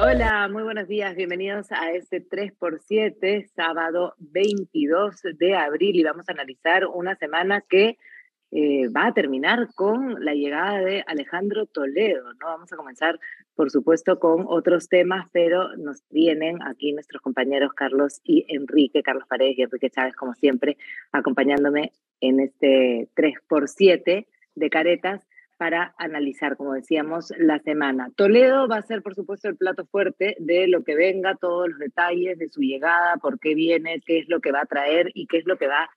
Hola, muy buenos días. Bienvenidos a este 3x7, sábado 22 de abril. Y vamos a analizar una semana que eh, va a terminar con la llegada de Alejandro Toledo. ¿no? Vamos a comenzar, por supuesto, con otros temas, pero nos vienen aquí nuestros compañeros Carlos y Enrique, Carlos Paredes y Enrique Chávez, como siempre, acompañándome en este 3x7 de caretas para analizar, como decíamos, la semana. Toledo va a ser, por supuesto, el plato fuerte de lo que venga, todos los detalles de su llegada, por qué viene, qué es lo que va a traer y qué es lo que va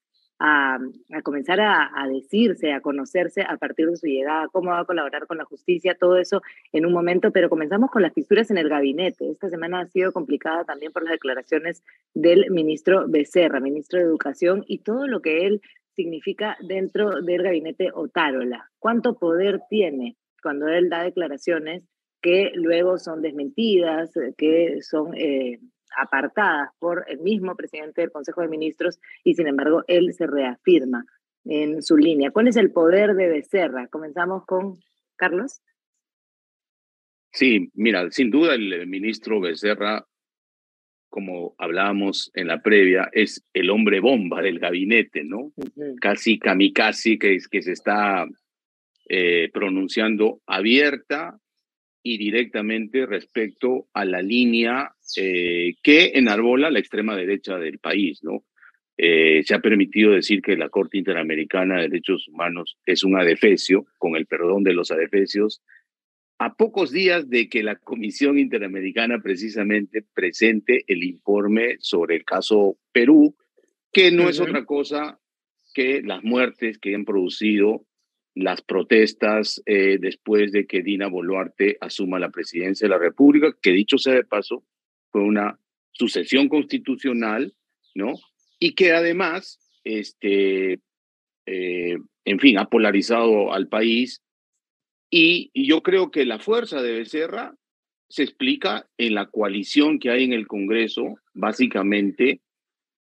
a, comenzar a, decirse, a conocerse a partir de su llegada, cómo va a colaborar con la justicia, todo eso en un momento, pero comenzamos con las fisuras en el gabinete. Esta semana ha sido complicada también por las declaraciones del ministro Becerra, ministro de Educación, y todo lo que él significa dentro del gabinete Otárola. ¿Cuánto poder tiene cuando él da declaraciones que luego son desmentidas, que son eh, apartadas por el mismo presidente del Consejo de Ministros y sin embargo él se reafirma en su línea? ¿Cuál es el poder de Becerra? Comenzamos con Carlos. Sí, mira, sin duda el ministro Becerra como hablábamos en la previa, es el hombre bomba del gabinete, ¿no? Casi kamikaze que, que se está eh, pronunciando abierta y directamente respecto a la línea eh, que enarbola la extrema derecha del país, ¿no? Eh, se ha permitido decir que la Corte Interamericana de Derechos Humanos es un adefesio, con el perdón de los adefesios, a pocos días de que la Comisión Interamericana precisamente presente el informe sobre el caso Perú, que no es otra cosa que las muertes que han producido las protestas eh, después de que Dina Boluarte asuma la presidencia de la República, que dicho sea de paso, fue una sucesión constitucional, ¿no? Y que además, este, eh, en fin, ha polarizado al país y, yo creo que la fuerza de Becerra se explica en la coalición que hay en el Congreso, básicamente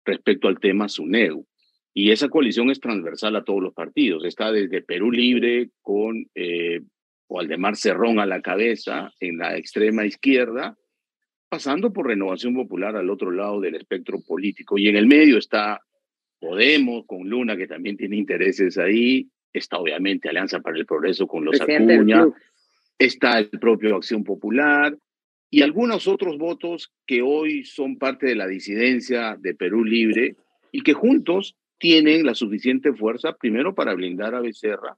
respecto al tema SUNEU. Y esa coalición es transversal a todos los partidos. Está desde Perú Libre con eh, Waldemar Cerrón a la cabeza en la extrema izquierda, pasando por Renovación Popular al otro lado del espectro político. Y en el medio está Podemos, con Luna, que también tiene intereses ahí, está obviamente Alianza para el Progreso con los Acuña, está el propio Acción Popular y algunos otros votos que hoy son parte de la disidencia de Perú Libre y que juntos tienen la suficiente fuerza, primero para blindar a Becerra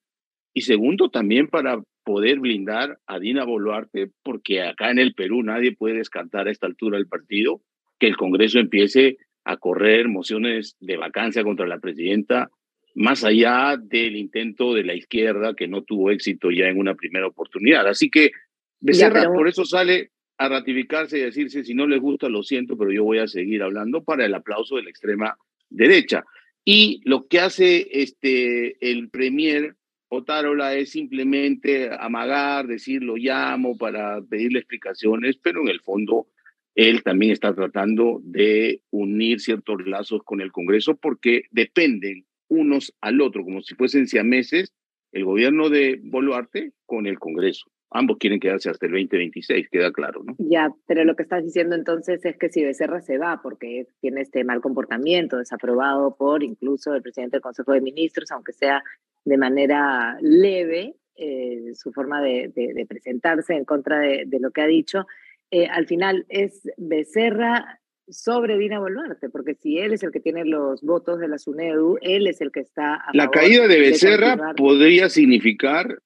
y segundo también para poder blindar a Dina Boluarte, porque acá en el Perú nadie puede descartar a esta altura del partido que el Congreso empiece a correr mociones de vacancia contra la presidenta más allá del intento de la izquierda que no tuvo éxito ya en una primera oportunidad. Así que Becerra por eso sale a ratificarse y decirse, si no les gusta, lo siento, pero yo voy a seguir hablando para el aplauso de la extrema derecha. Y lo que hace este, el premier Otárola es simplemente amagar, decir lo llamo para pedirle explicaciones, pero en el fondo él también está tratando de unir ciertos lazos con el Congreso porque dependen unos al otro, como si fuesen siameses, el gobierno de Boluarte con el Congreso. Ambos quieren quedarse hasta el 2026, queda claro, ¿no? Ya, pero lo que estás diciendo entonces es que si Becerra se va porque tiene este mal comportamiento desaprobado por incluso el presidente del Consejo de Ministros, aunque sea de manera leve, eh, su forma de, presentarse en contra de, lo que ha dicho, eh, al final es Becerra sobre Dina Boluarte, porque si él es el que tiene los votos de la SUNEDU, él es el que está... la caída de Becerra podría significar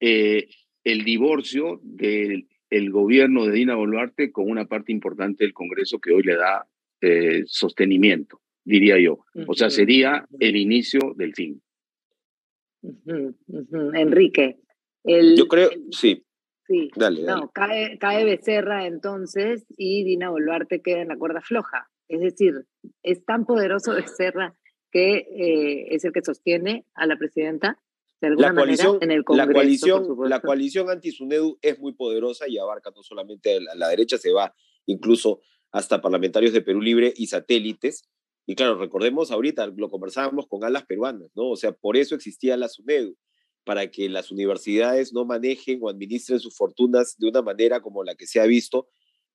eh, el divorcio del gobierno de Dina Boluarte con una parte importante del Congreso que hoy le da eh, sostenimiento, diría yo. O sea, sería el inicio del fin. Enrique. yo creo, sí. Sí, no, Cae, cae Becerra entonces y Dina Boluarte queda en la cuerda floja. Es decir, es tan poderoso Becerra que eh, es el que sostiene a la presidenta de alguna la coalición, manera en el Congreso. La coalición, la coalición anti-SUNEDU es muy poderosa y abarca no solamente a la, derecha, se va incluso hasta parlamentarios de Perú Libre y satélites. Y claro, recordemos ahorita, lo conversábamos con alas peruanas, ¿no? O sea, por eso existía la SUNEDU para que las universidades no manejen o administren sus fortunas de una manera como la que se ha visto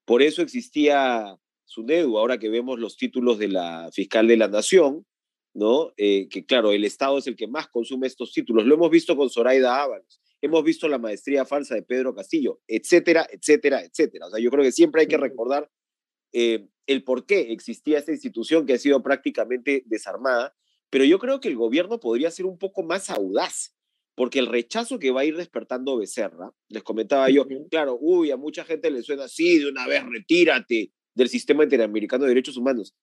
Por eso existía SUNEDU, ahora que vemos los títulos de la fiscal de la Nación, ¿no? Eh, que claro, el Estado es el que más consume estos títulos. Lo hemos visto con Zoraida Ábalos, hemos visto la maestría falsa de Pedro Castillo, etcétera, etcétera, etcétera. O sea, yo creo que siempre hay que recordar eh, el por qué existía esta institución que ha sido prácticamente desarmada, pero yo creo que el gobierno podría ser un poco más audaz, porque el rechazo que va a ir despertando Becerra, les comentaba yo, claro, uy, a mucha gente le suena así, de una vez retírate del sistema interamericano de derechos humanos.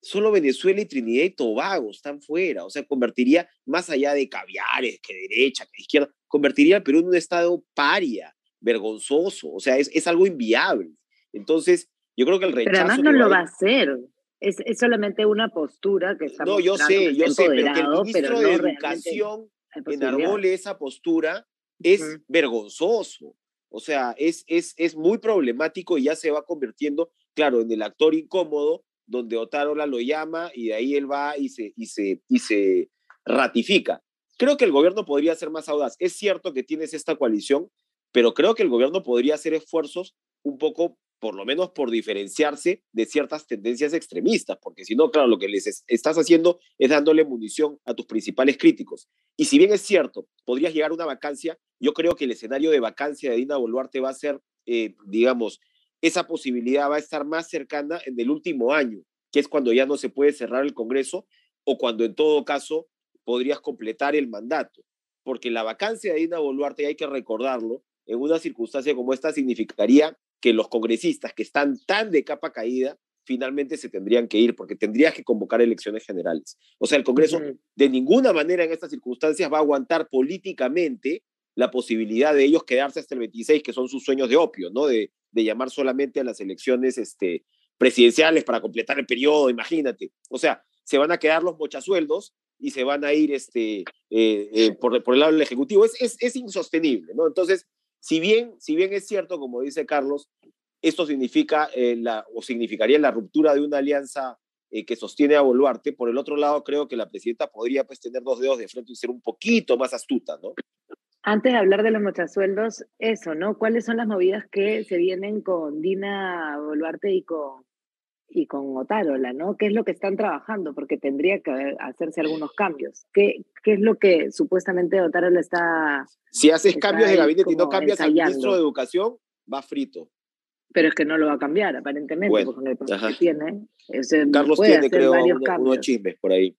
Solo Venezuela y Trinidad y Tobago están fuera, o sea, convertiría, más allá de caviares, que derecha, que izquierda, convertiría al Perú en un estado paria, vergonzoso, o sea, es, es algo inviable. Entonces, yo creo que el rechazo... Pero además no lo va a hacer. Es, es, solamente una postura que está No, yo sé, yo sé, pero que el ministro de Educación enarbole esa postura es vergonzoso. O sea, es, es, es muy problemático y ya se va convirtiendo, claro, en el actor incómodo, donde Otárola lo llama y de ahí él va y se, y se, y se ratifica. Creo que el gobierno podría ser más audaz. Es cierto que tienes esta coalición, pero creo que el gobierno podría hacer esfuerzos un poco por lo menos por diferenciarse de ciertas tendencias extremistas, porque si no, claro, lo que les estás haciendo es dándole munición a tus principales críticos. Y si bien es cierto, podrías llegar a una vacancia, yo creo que el escenario de vacancia de Dina Boluarte va a ser, eh, digamos, esa posibilidad va a estar más cercana en el último año, que es cuando ya no se puede cerrar el Congreso o cuando en todo caso podrías completar el mandato. Porque la vacancia de Dina Boluarte, hay que recordarlo, en una circunstancia como esta significaría que los congresistas que están tan de capa caída finalmente se tendrían que ir porque tendrías que convocar elecciones generales. O sea, el Congreso de ninguna manera en estas circunstancias va a aguantar políticamente la posibilidad de ellos quedarse hasta el 26, que son sus sueños de opio, ¿no? De, de llamar solamente a las elecciones este, presidenciales para completar el periodo, imagínate. O sea, se van a quedar los mochasueldos y se van a ir este, eh, eh, por, por, el lado del Ejecutivo. Es, es, es insostenible, ¿no? Entonces, si bien, si bien es cierto, como dice Carlos, esto significa eh, la, o significaría la ruptura de una alianza eh, que sostiene a Boluarte, por el otro lado creo que la presidenta podría pues tener dos dedos de frente y ser un poquito más astuta, ¿no? Antes de hablar de los mochasueldos, eso, ¿no? ¿Cuáles son las movidas que se vienen con Dina Boluarte y con, y con Otárola, ¿no? ¿Qué es lo que están trabajando? Porque tendría que hacerse algunos cambios. ¿Qué, qué es lo que supuestamente Otárola está... Si haces cambios de gabinete y no cambias al ministro de Educación, va frito. Pero es que no lo va a cambiar, aparentemente, porque con el que tiene. Carlos tiene, creo, unos chismes por ahí.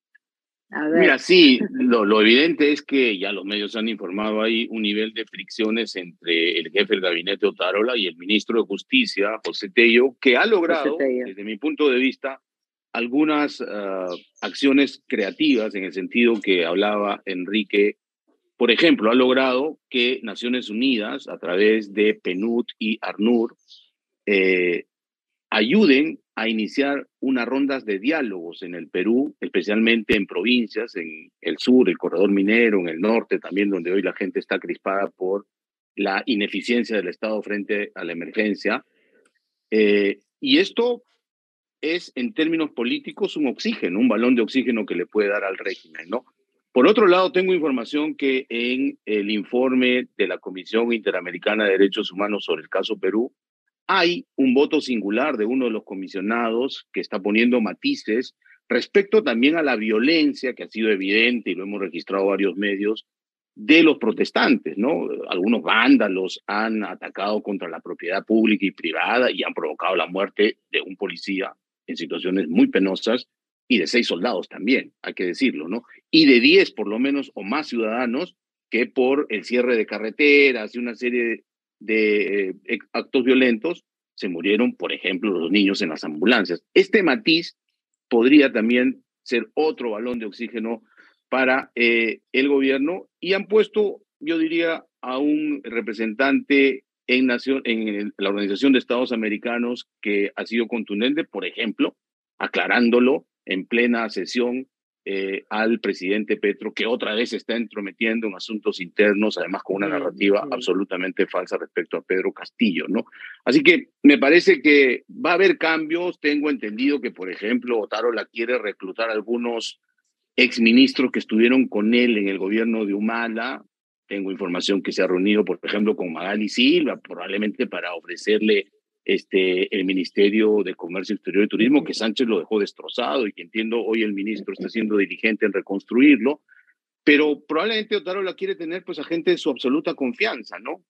Mira, sí, lo, lo, evidente es que ya los medios han informado, hay un nivel de fricciones entre el jefe del gabinete Otárola y el ministro de Justicia, José Tello, que ha logrado, desde mi punto de vista, algunas uh, acciones creativas en el sentido que hablaba Enrique. Por ejemplo, ha logrado que Naciones Unidas, a través de PNUD y ARNUR, eh, ayuden a iniciar unas rondas de diálogos en el Perú, especialmente en provincias, en el sur, el corredor minero, en el norte también, donde hoy la gente está crispada por la ineficiencia del Estado frente a la emergencia. Eh, y esto es, en términos políticos, un oxígeno, un balón de oxígeno que le puede dar al régimen, ¿no? Por otro lado, tengo información que en el informe de la Comisión Interamericana de Derechos Humanos sobre el caso Perú, hay un voto singular de uno de los comisionados que está poniendo matices respecto también a la violencia que ha sido evidente y lo hemos registrado varios medios de los protestantes, ¿no? Algunos vándalos han atacado contra la propiedad pública y privada y han provocado la muerte de un policía en situaciones muy penosas y de seis soldados también, hay que decirlo, ¿no? Y de diez por lo menos o más ciudadanos que por el cierre de carreteras y una serie de eh, actos violentos, se murieron, por ejemplo, los niños en las ambulancias. Este matiz podría también ser otro balón de oxígeno para eh, el gobierno y han puesto, yo diría, a un representante en, nación, en la Organización de Estados Americanos que ha sido contundente, por ejemplo, aclarándolo en plena sesión eh, al presidente Petro, que otra vez se está entrometiendo en asuntos internos, además con una narrativa absolutamente falsa respecto a Pedro Castillo, ¿no? Así que me parece que va a haber cambios. Tengo entendido que, por ejemplo, Otárola quiere reclutar a algunos exministros que estuvieron con él en el gobierno de Humala. Tengo información que se ha reunido, por ejemplo, con Magali Silva, probablemente para ofrecerle este, el Ministerio de Comercio Exterior y Turismo, que Sánchez lo dejó destrozado y que entiendo hoy el ministro está siendo diligente en reconstruirlo, pero probablemente Otárola quiere tener pues a gente de su absoluta confianza, ¿no?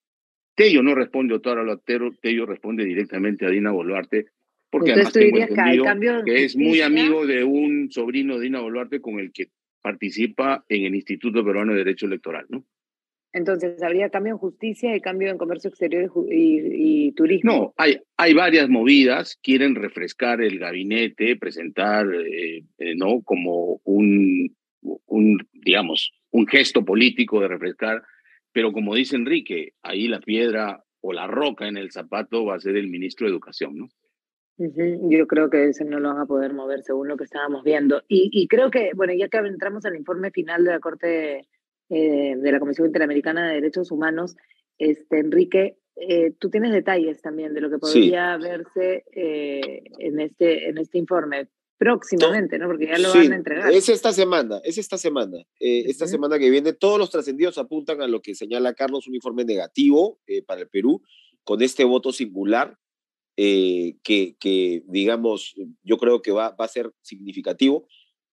Tello no responde a Otárola, Tello responde directamente a Dina Boluarte, porque además tengo entendido que, que es muy amigo de un sobrino de Dina Boluarte con el que participa en el Instituto Peruano de Derecho Electoral, ¿no? Entonces, ¿habría cambio en justicia y cambio en comercio exterior y, turismo? No, hay, hay varias movidas. Quieren refrescar el gabinete, presentar, eh, eh, ¿no? Como un, un, digamos, un gesto político de refrescar. Pero como dice Enrique, ahí la piedra o la roca en el zapato va a ser el ministro de Educación, ¿no? Yo creo que ese no lo van a poder mover según lo que estábamos viendo. Y, y creo que, bueno, ya que entramos al informe final de la Corte eh, de la Comisión Interamericana de Derechos Humanos, este, Enrique, eh, tú tienes detalles también de lo que podría verse eh, en, este, en este informe próximamente, ¿no? Porque ya lo van a entregar. Es esta semana, es esta semana. Esta semana que viene, todos los trascendidos apuntan a lo que señala Carlos, un informe negativo para el Perú, con este voto singular, que, que, digamos, yo creo que va, va a ser significativo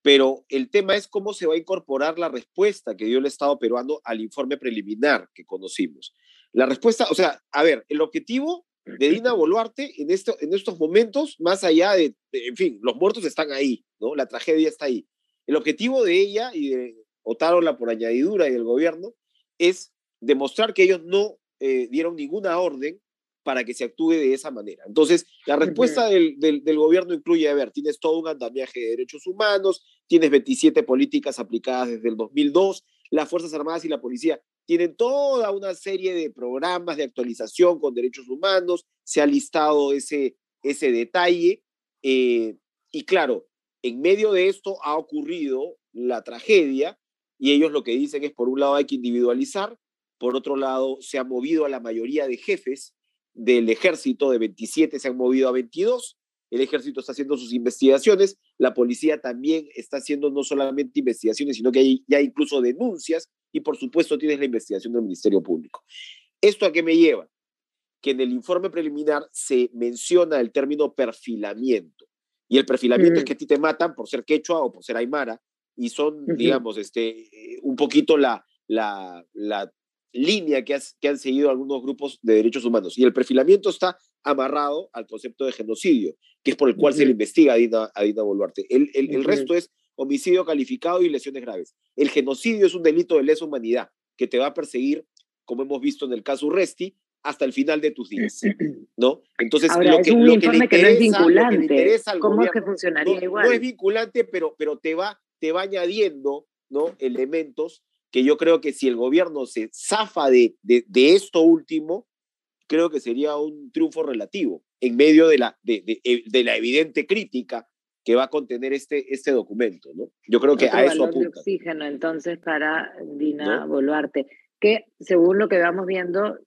pero el tema es cómo se va a incorporar la respuesta que dio el Estado peruano al informe preliminar que conocimos. La respuesta, o sea, a ver, el objetivo de Dina Boluarte en, esto, en estos momentos, más allá de, en fin, los muertos están ahí, ¿no? La tragedia está ahí. El objetivo de ella y de Otárola por añadidura y del gobierno es demostrar que ellos no eh, dieron ninguna orden para que se actúe de esa manera. Entonces, la respuesta del, del, gobierno incluye, a ver, tienes todo un andamiaje de derechos humanos, tienes 27 políticas aplicadas desde el 2002, las Fuerzas Armadas y la Policía tienen toda una serie de programas de actualización con derechos humanos, se ha listado ese, ese detalle, eh, y claro, en medio de esto ha ocurrido la tragedia, y ellos lo que dicen es, por un lado hay que individualizar, por otro lado se ha movido a la mayoría de jefes del ejército de 27 se han movido a 22. El ejército está haciendo sus investigaciones. La policía también está haciendo no solamente investigaciones, sino que hay ya incluso denuncias. Y por supuesto tienes la investigación del Ministerio Público. ¿Esto a qué me lleva? Que en el informe preliminar se menciona el término perfilamiento. Y el perfilamiento es mm. que a ti te matan por ser quechua o por ser aymara. Y son, digamos, este, un poquito la, la, la línea que, que, han seguido algunos grupos de derechos humanos. Y el perfilamiento está amarrado al concepto de genocidio, que es por el cual se le investiga a Dina, a Dina Boluarte. El, el, resto es homicidio calificado y lesiones graves. El genocidio es un delito de lesa humanidad que te va a perseguir, como hemos visto en el caso Urresti, hasta el final de tus días, ¿no? Entonces, lo que, lo que, le que no es vinculante. ¿Cómo es que funcionaría igual? No es vinculante, pero, pero te, va, te va añadiendo, ¿no? Elementos que yo creo que si el gobierno se zafa de, de, esto último, creo que sería un triunfo relativo en medio de la, de, de, de, la evidente crítica que va a contener este, este documento, ¿no? Yo creo que a eso apunta. De oxígeno, entonces, para Dina Boluarte, que según lo que vamos viendo,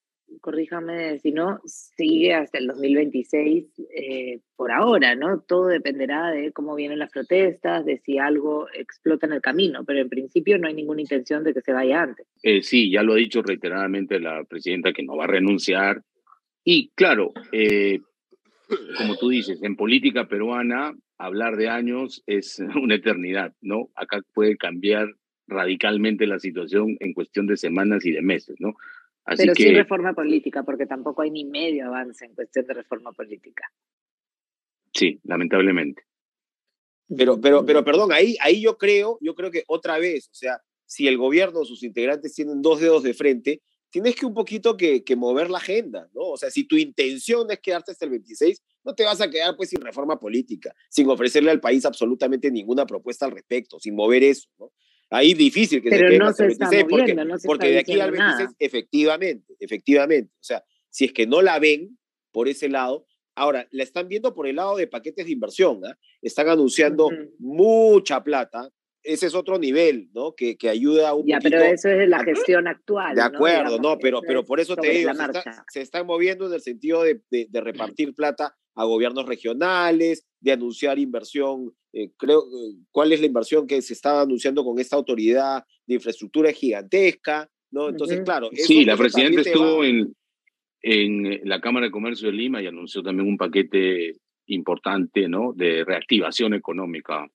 corríjame si no, sigue hasta el 2026 eh, por ahora, ¿no? Todo dependerá de cómo vienen las protestas, de si algo explota en el camino, pero en principio no hay ninguna intención de que se vaya antes. Eh, sí, ya lo ha dicho reiteradamente la presidenta que no va a renunciar. Y claro, eh, como tú dices, en política peruana hablar de años es una eternidad, ¿no? Acá puede cambiar radicalmente la situación en cuestión de semanas y de meses, ¿no? Pero sin reforma política, porque tampoco hay ni medio avance en cuestión de reforma política. Sí, lamentablemente. Pero, pero, pero perdón, ahí, ahí yo creo, yo creo que otra vez, o sea, si el gobierno o sus integrantes tienen dos dedos de frente, tienes que un poquito que, que, mover la agenda, ¿no? O sea, si tu intención es quedarte hasta el 26, no te vas a quedar pues sin reforma política, sin ofrecerle al país absolutamente ninguna propuesta al respecto, sin mover eso, ¿no? Ahí difícil que se quede no se está porque, no se porque de aquí al 26, efectivamente, efectivamente. O sea, si es que no la ven por ese lado, ahora la están viendo por el lado de paquetes de inversión, ¿ah? están anunciando mucha plata. Ese es otro nivel, ¿no? Que, que ayuda un ya, pero eso es la gestión actual. De acuerdo, ¿no? Pero, pero por eso te digo, se, están moviendo en el sentido de, de, de repartir plata a gobiernos regionales, de anunciar inversión eh, creo, eh, cuál es la inversión que se estaba anunciando con esta autoridad de infraestructura gigantesca, ¿no? Entonces, claro. Sí, la presidenta estuvo en, en la Cámara de Comercio de Lima y anunció también un paquete importante ¿no? de reactivación económica.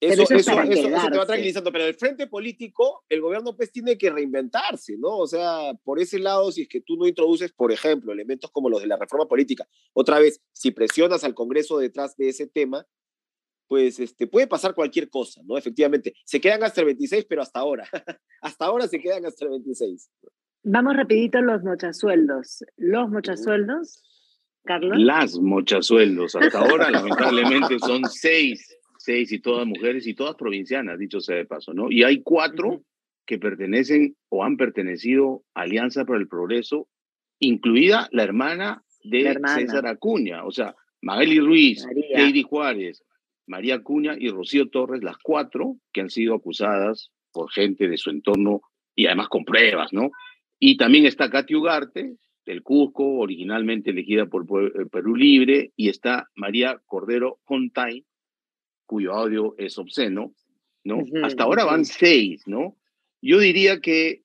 Eso, eso, eso, eso, te va tranquilizando, pero el frente político, el gobierno pues tiene que reinventarse, ¿no? O sea, por ese lado, si es que tú no introduces, por ejemplo, elementos como los de la reforma política, otra vez, si presionas al Congreso detrás de ese tema, pues este, puede pasar cualquier cosa, ¿no? Efectivamente, se quedan hasta el 26, pero hasta ahora, hasta ahora se quedan hasta el 26. Vamos rapidito los mochasueldos. Los mochasueldos, Carlos. Las mochasueldos. Hasta ahora, lamentablemente, son seis, seis y todas mujeres y todas provincianas, dicho sea de paso, ¿no? Y hay cuatro que pertenecen o han pertenecido a Alianza para el Progreso, incluida la hermana de César Acuña, o sea, Magali Ruiz, Heidi Juárez, María Acuña y Rocío Torres, las cuatro que han sido acusadas por gente de su entorno y además con pruebas, ¿no? Y también está Katy Ugarte, del Cusco, originalmente elegida por eh, Perú Libre, y está María Cordero Hontay, cuyo audio es obsceno, ¿no? Hasta ahora van seis, ¿no? Yo diría que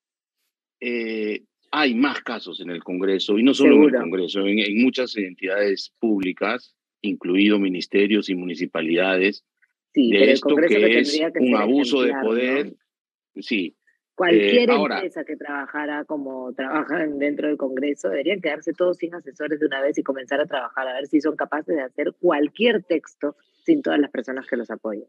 eh, hay más casos en el Congreso, y no solo en el Congreso, en, muchas entidades públicas, incluido ministerios y municipalidades, de esto que, es un abuso de poder, sí, Cualquier eh, empresa que trabajara como trabajan dentro del Congreso deberían quedarse todos sin asesores de una vez y comenzar a trabajar a ver si son capaces de hacer cualquier texto sin todas las personas que los apoyen.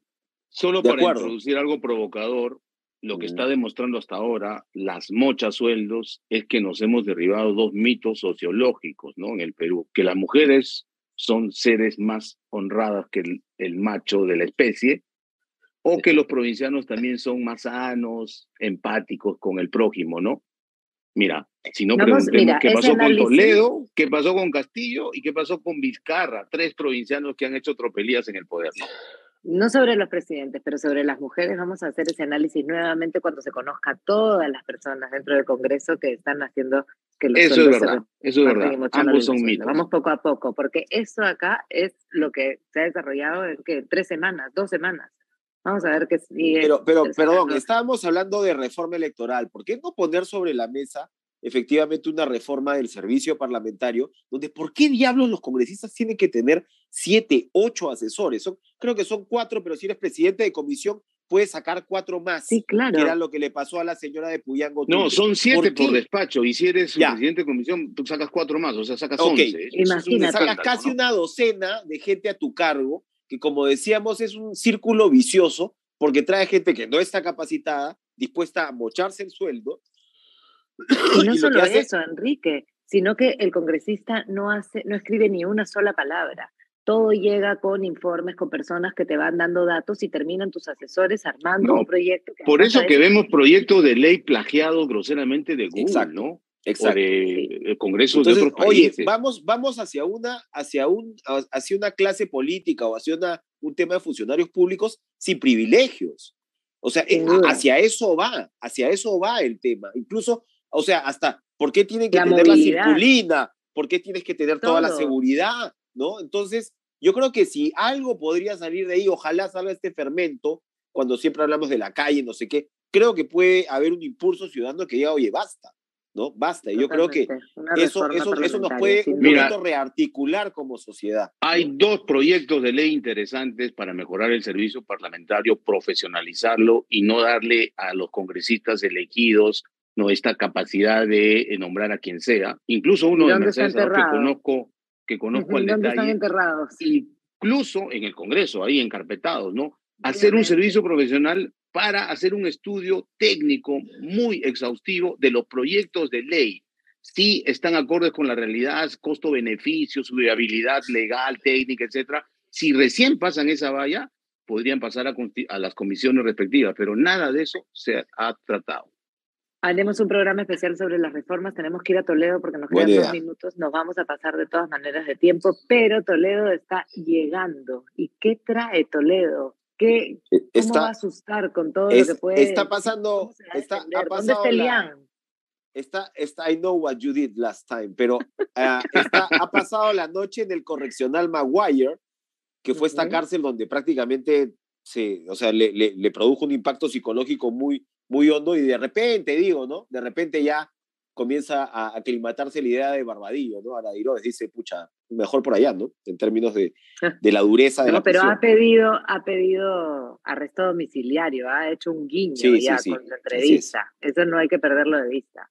Solo para introducir algo provocador, lo que está demostrando hasta ahora las mochas sueldos es que nos hemos derribado dos mitos sociológicos ¿no? en el Perú, que las mujeres son seres más honradas que el macho de la especie o que los provincianos también son más sanos, empáticos con el prójimo, ¿no? Mira, si no preguntemos qué pasó con Toledo, qué pasó con Castillo y qué pasó con Vizcarra, tres provincianos que han hecho tropelías en el poder, ¿no? No sobre los presidentes, pero sobre las mujeres vamos a hacer ese análisis nuevamente cuando se conozca a todas las personas dentro del Congreso que están haciendo que los Eso es verdad, eso es verdad. Ambos son mitos. Vamos poco a poco, porque eso acá es lo que se ha desarrollado en ¿qué? tres semanas, dos semanas. Vamos a ver qué sigue. Pero, pero perdón, estábamos hablando de reforma electoral. ¿Por qué no poner sobre la mesa efectivamente una reforma del servicio parlamentario, donde por qué diablos los congresistas tienen que tener siete, ocho asesores? Son, creo que son cuatro, pero si eres presidente de comisión, puedes sacar cuatro más. Sí, claro. Que era lo que le pasó a la señora de Puyango. No, son siete por, despacho, y si eres presidente de comisión, tú sacas cuatro más, o sea, sacas once. Imagínate. Sacas casi una docena de gente a tu cargo que como decíamos es un círculo vicioso porque trae gente que no está capacitada, dispuesta a mocharse el sueldo. Y no solo eso, Enrique, sino que el congresista no, hace, no escribe ni una sola palabra. Todo llega con informes, con personas que te van dando datos y terminan tus asesores armando un proyecto. por eso que vemos proyectos de ley plagiados groseramente de Google, ¿no? Exacto. de Congreso de otros países. Oye, vamos, vamos hacia, una, hacia, un, hacia una clase política o hacia una, un tema de funcionarios públicos sin privilegios. O sea, eh, hacia eso va, hacia eso va el tema. Incluso, o sea, hasta, ¿por qué tienen que tener la circulina? ¿Por qué tienes que tener toda la seguridad? ¿No? Entonces, yo creo que si algo podría salir de ahí, ojalá salga este fermento, cuando siempre hablamos de la calle, no sé qué, creo que puede haber un impulso ciudadano que diga, oye, basta, ¿no? Basta. Y yo creo que eso, eso, eso nos puede un poquito rearticular como sociedad. Hay dos proyectos de ley interesantes para mejorar el servicio parlamentario, profesionalizarlo y no darle a los congresistas elegidos no esta capacidad de eh, nombrar a quien sea. Incluso uno de Mercedes que conozco, que conozco al detalle. Están enterrados? Incluso en el Congreso, ahí encarpetados, ¿no? Hacer un servicio profesional para hacer un estudio técnico muy exhaustivo de los proyectos de ley. Si están acordes con la realidad, costo-beneficio, su viabilidad legal, técnica, etcétera. Si recién pasan esa valla, podrían pasar a, a las comisiones respectivas, pero nada de eso se ha tratado. Haremos un programa especial sobre las reformas. Tenemos que ir a Toledo porque nos quedan dos minutos. Nos vamos a pasar de todas maneras de tiempo, pero Toledo está llegando. ¿Y qué trae Toledo? ¿Qué, e, ¿Cómo va a asustar con todo lo que puede? Está pasando. Está, ha pasado ¿Dónde está Está, está, I know what you did last time, pero ah, está, ha pasado la noche en el correccional Maguire, que fue esta cárcel donde prácticamente se, o sea, le, le, le, produjo un impacto psicológico muy, muy hondo y de repente, digo, ¿no? De repente ya comienza a aclimatarse la idea de Barbadillo, ¿no? Aradiroz dice, pucha, mejor por allá, ¿no? En términos de, de la dureza de no, la pero ha pedido, ha pedido arresto domiciliario, ha hecho un guiño ya con la entrevista. Eso no hay que perderlo de vista.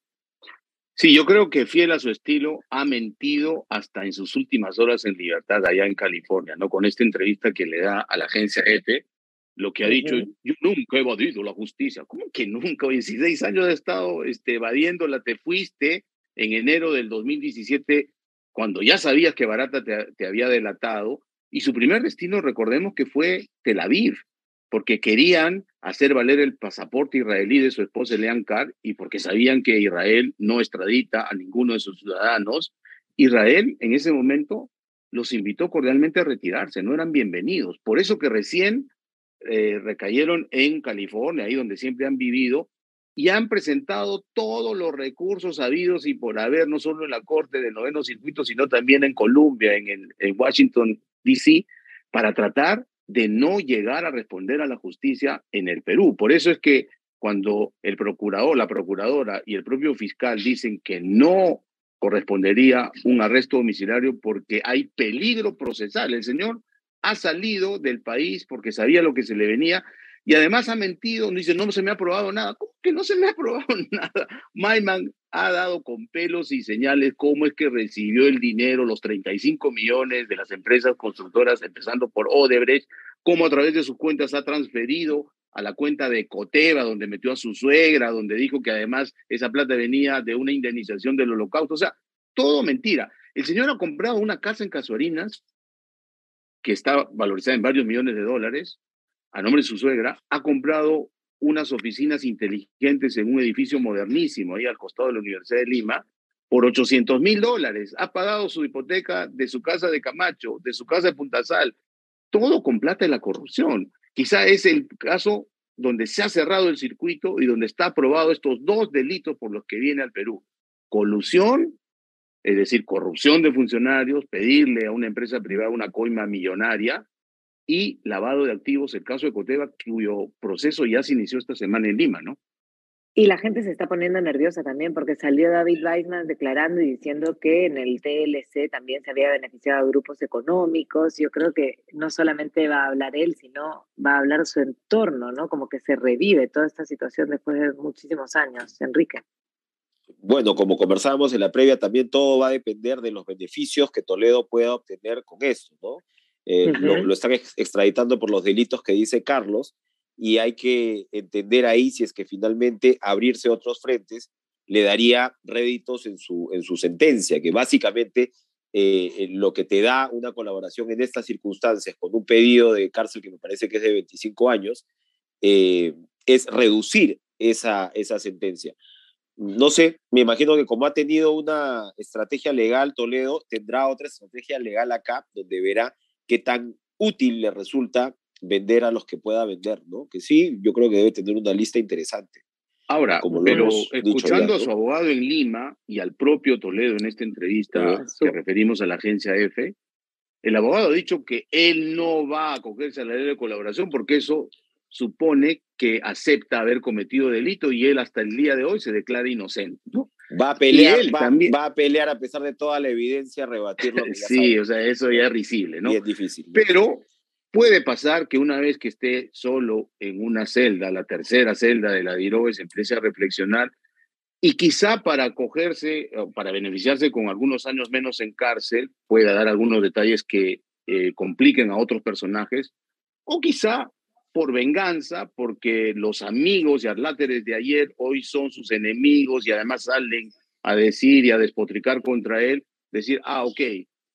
Sí, yo creo que fiel a su estilo, ha mentido hasta en sus últimas horas en libertad allá en California, ¿no? Con esta entrevista que le da a la agencia EPE, lo que ha dicho, yo nunca he evadido la justicia. ¿Cómo que nunca? 16 años he estado este, evadiéndola, te fuiste en enero del 2017 cuando ya sabías que Barata te, te, había delatado y su primer destino, recordemos que fue Tel Aviv, porque querían hacer valer el pasaporte israelí de su esposa Leanne Carr y porque sabían que Israel no extradita a ninguno de sus ciudadanos. Israel en ese momento los invitó cordialmente a retirarse, no eran bienvenidos. Por eso que recién eh, recayeron en California, ahí donde siempre han vivido, y han presentado todos los recursos habidos y por haber, no solo en la Corte del Noveno Circuito, sino también en Columbia, en, el, en Washington, D.C., para tratar de no llegar a responder a la justicia en el Perú. Por eso es que cuando el procurador, la procuradora y el propio fiscal dicen que no correspondería un arresto domiciliario porque hay peligro procesal, el señor ha salido del país porque sabía lo que se le venía y además ha mentido, dice, no se me ha aprobado nada. ¿Cómo que no se me ha aprobado nada? Maiman ha dado con pelos y señales cómo es que recibió el dinero, los 35 millones de las empresas constructoras, empezando por Odebrecht, cómo a través de sus cuentas ha transferido a la cuenta de Coteva, donde metió a su suegra, donde dijo que además esa plata venía de una indemnización del holocausto. O sea, todo mentira. El señor ha comprado una casa en Casuarinas que está valorizada en varios millones de dólares, a nombre de su suegra, ha comprado unas oficinas inteligentes en un edificio modernísimo ahí al costado de la Universidad de Lima por 800 mil dólares. Ha pagado su hipoteca de su casa de Camacho, de su casa de Puntasal, todo con plata de la corrupción. Quizá es el caso donde se ha cerrado el circuito y donde está aprobado estos dos delitos por los que viene al Perú. Colusión es decir, corrupción de funcionarios, pedirle a una empresa privada una coima millonaria y lavado de activos, el caso de Coteva, cuyo proceso ya se inició esta semana en Lima, ¿no? Y la gente se está poniendo nerviosa también porque salió David Weissman declarando y diciendo que en el TLC también se había beneficiado a grupos económicos. Yo creo que no solamente va a hablar él, sino va a hablar su entorno, ¿no? Como que se revive toda esta situación después de muchísimos años. Enrique bueno, como conversábamos en la previa, también todo va a depender de los beneficios que Toledo pueda obtener con esto, ¿no? Eh, lo, están extraditando por los delitos que dice Carlos y hay que entender ahí si es que finalmente abrirse otros frentes le daría réditos en su, en su sentencia, que básicamente eh, eh, lo que te da una colaboración en estas circunstancias con un pedido de cárcel que me parece que es de 25 años, es reducir esa, esa sentencia no sé, me imagino que como ha tenido una estrategia legal Toledo, tendrá otra estrategia legal acá, donde verá qué tan útil le resulta vender a los que pueda vender, ¿no? Que sí, yo creo que debe tener una lista interesante. Ahora, como pero escuchando a su abogado en Lima y al propio Toledo en esta entrevista que referimos a la agencia F, el abogado ha dicho que él no va a acogerse a la ley de colaboración porque eso supone que acepta haber cometido delito y él hasta el día de hoy se declara inocente. ¿no? Va a pelear, va, también... va, a pelear a pesar de toda la evidencia, rebatirlo. sí, o sea, eso ya es risible, ¿no? Y es difícil. Pero puede pasar que una vez que esté solo en una celda, la tercera celda de la DIROE, se empiece a reflexionar y quizá para acogerse, para beneficiarse con algunos años menos en cárcel, pueda dar algunos detalles que eh, compliquen a otros personajes, o quizá por venganza, porque los amigos y arláteres de ayer hoy son sus enemigos y además salen a decir y a despotricar contra él, decir, ah, ok,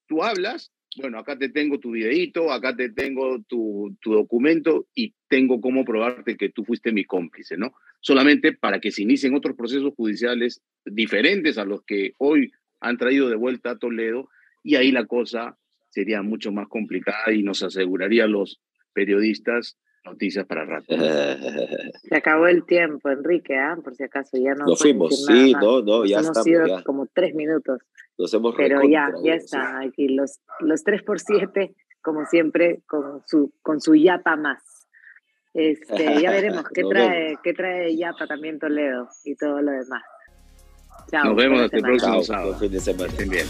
tú hablas, bueno, acá te tengo tu videíto, acá te tengo tu, tu documento y tengo cómo probarte que tú fuiste mi cómplice, ¿no? Solamente para que se inicien otros procesos judiciales diferentes a los que hoy han traído de vuelta a Toledo y ahí la cosa sería mucho más complicada y nos aseguraría los periodistas noticias para rato. Se acabó el tiempo, Enrique, ¿ah? por si acaso ya no. Nos fuimos, sí, no, no, ya hemos estamos. como tres minutos. Nos hemos Pero ya, ya está, aquí los, los tres por siete, como siempre, con su, con su yapa más. Este, ya veremos qué trae, qué trae yapa también Toledo y todo lo demás. Chao. Nos vemos hasta el próximo sábado. fin de semana. Estén bien.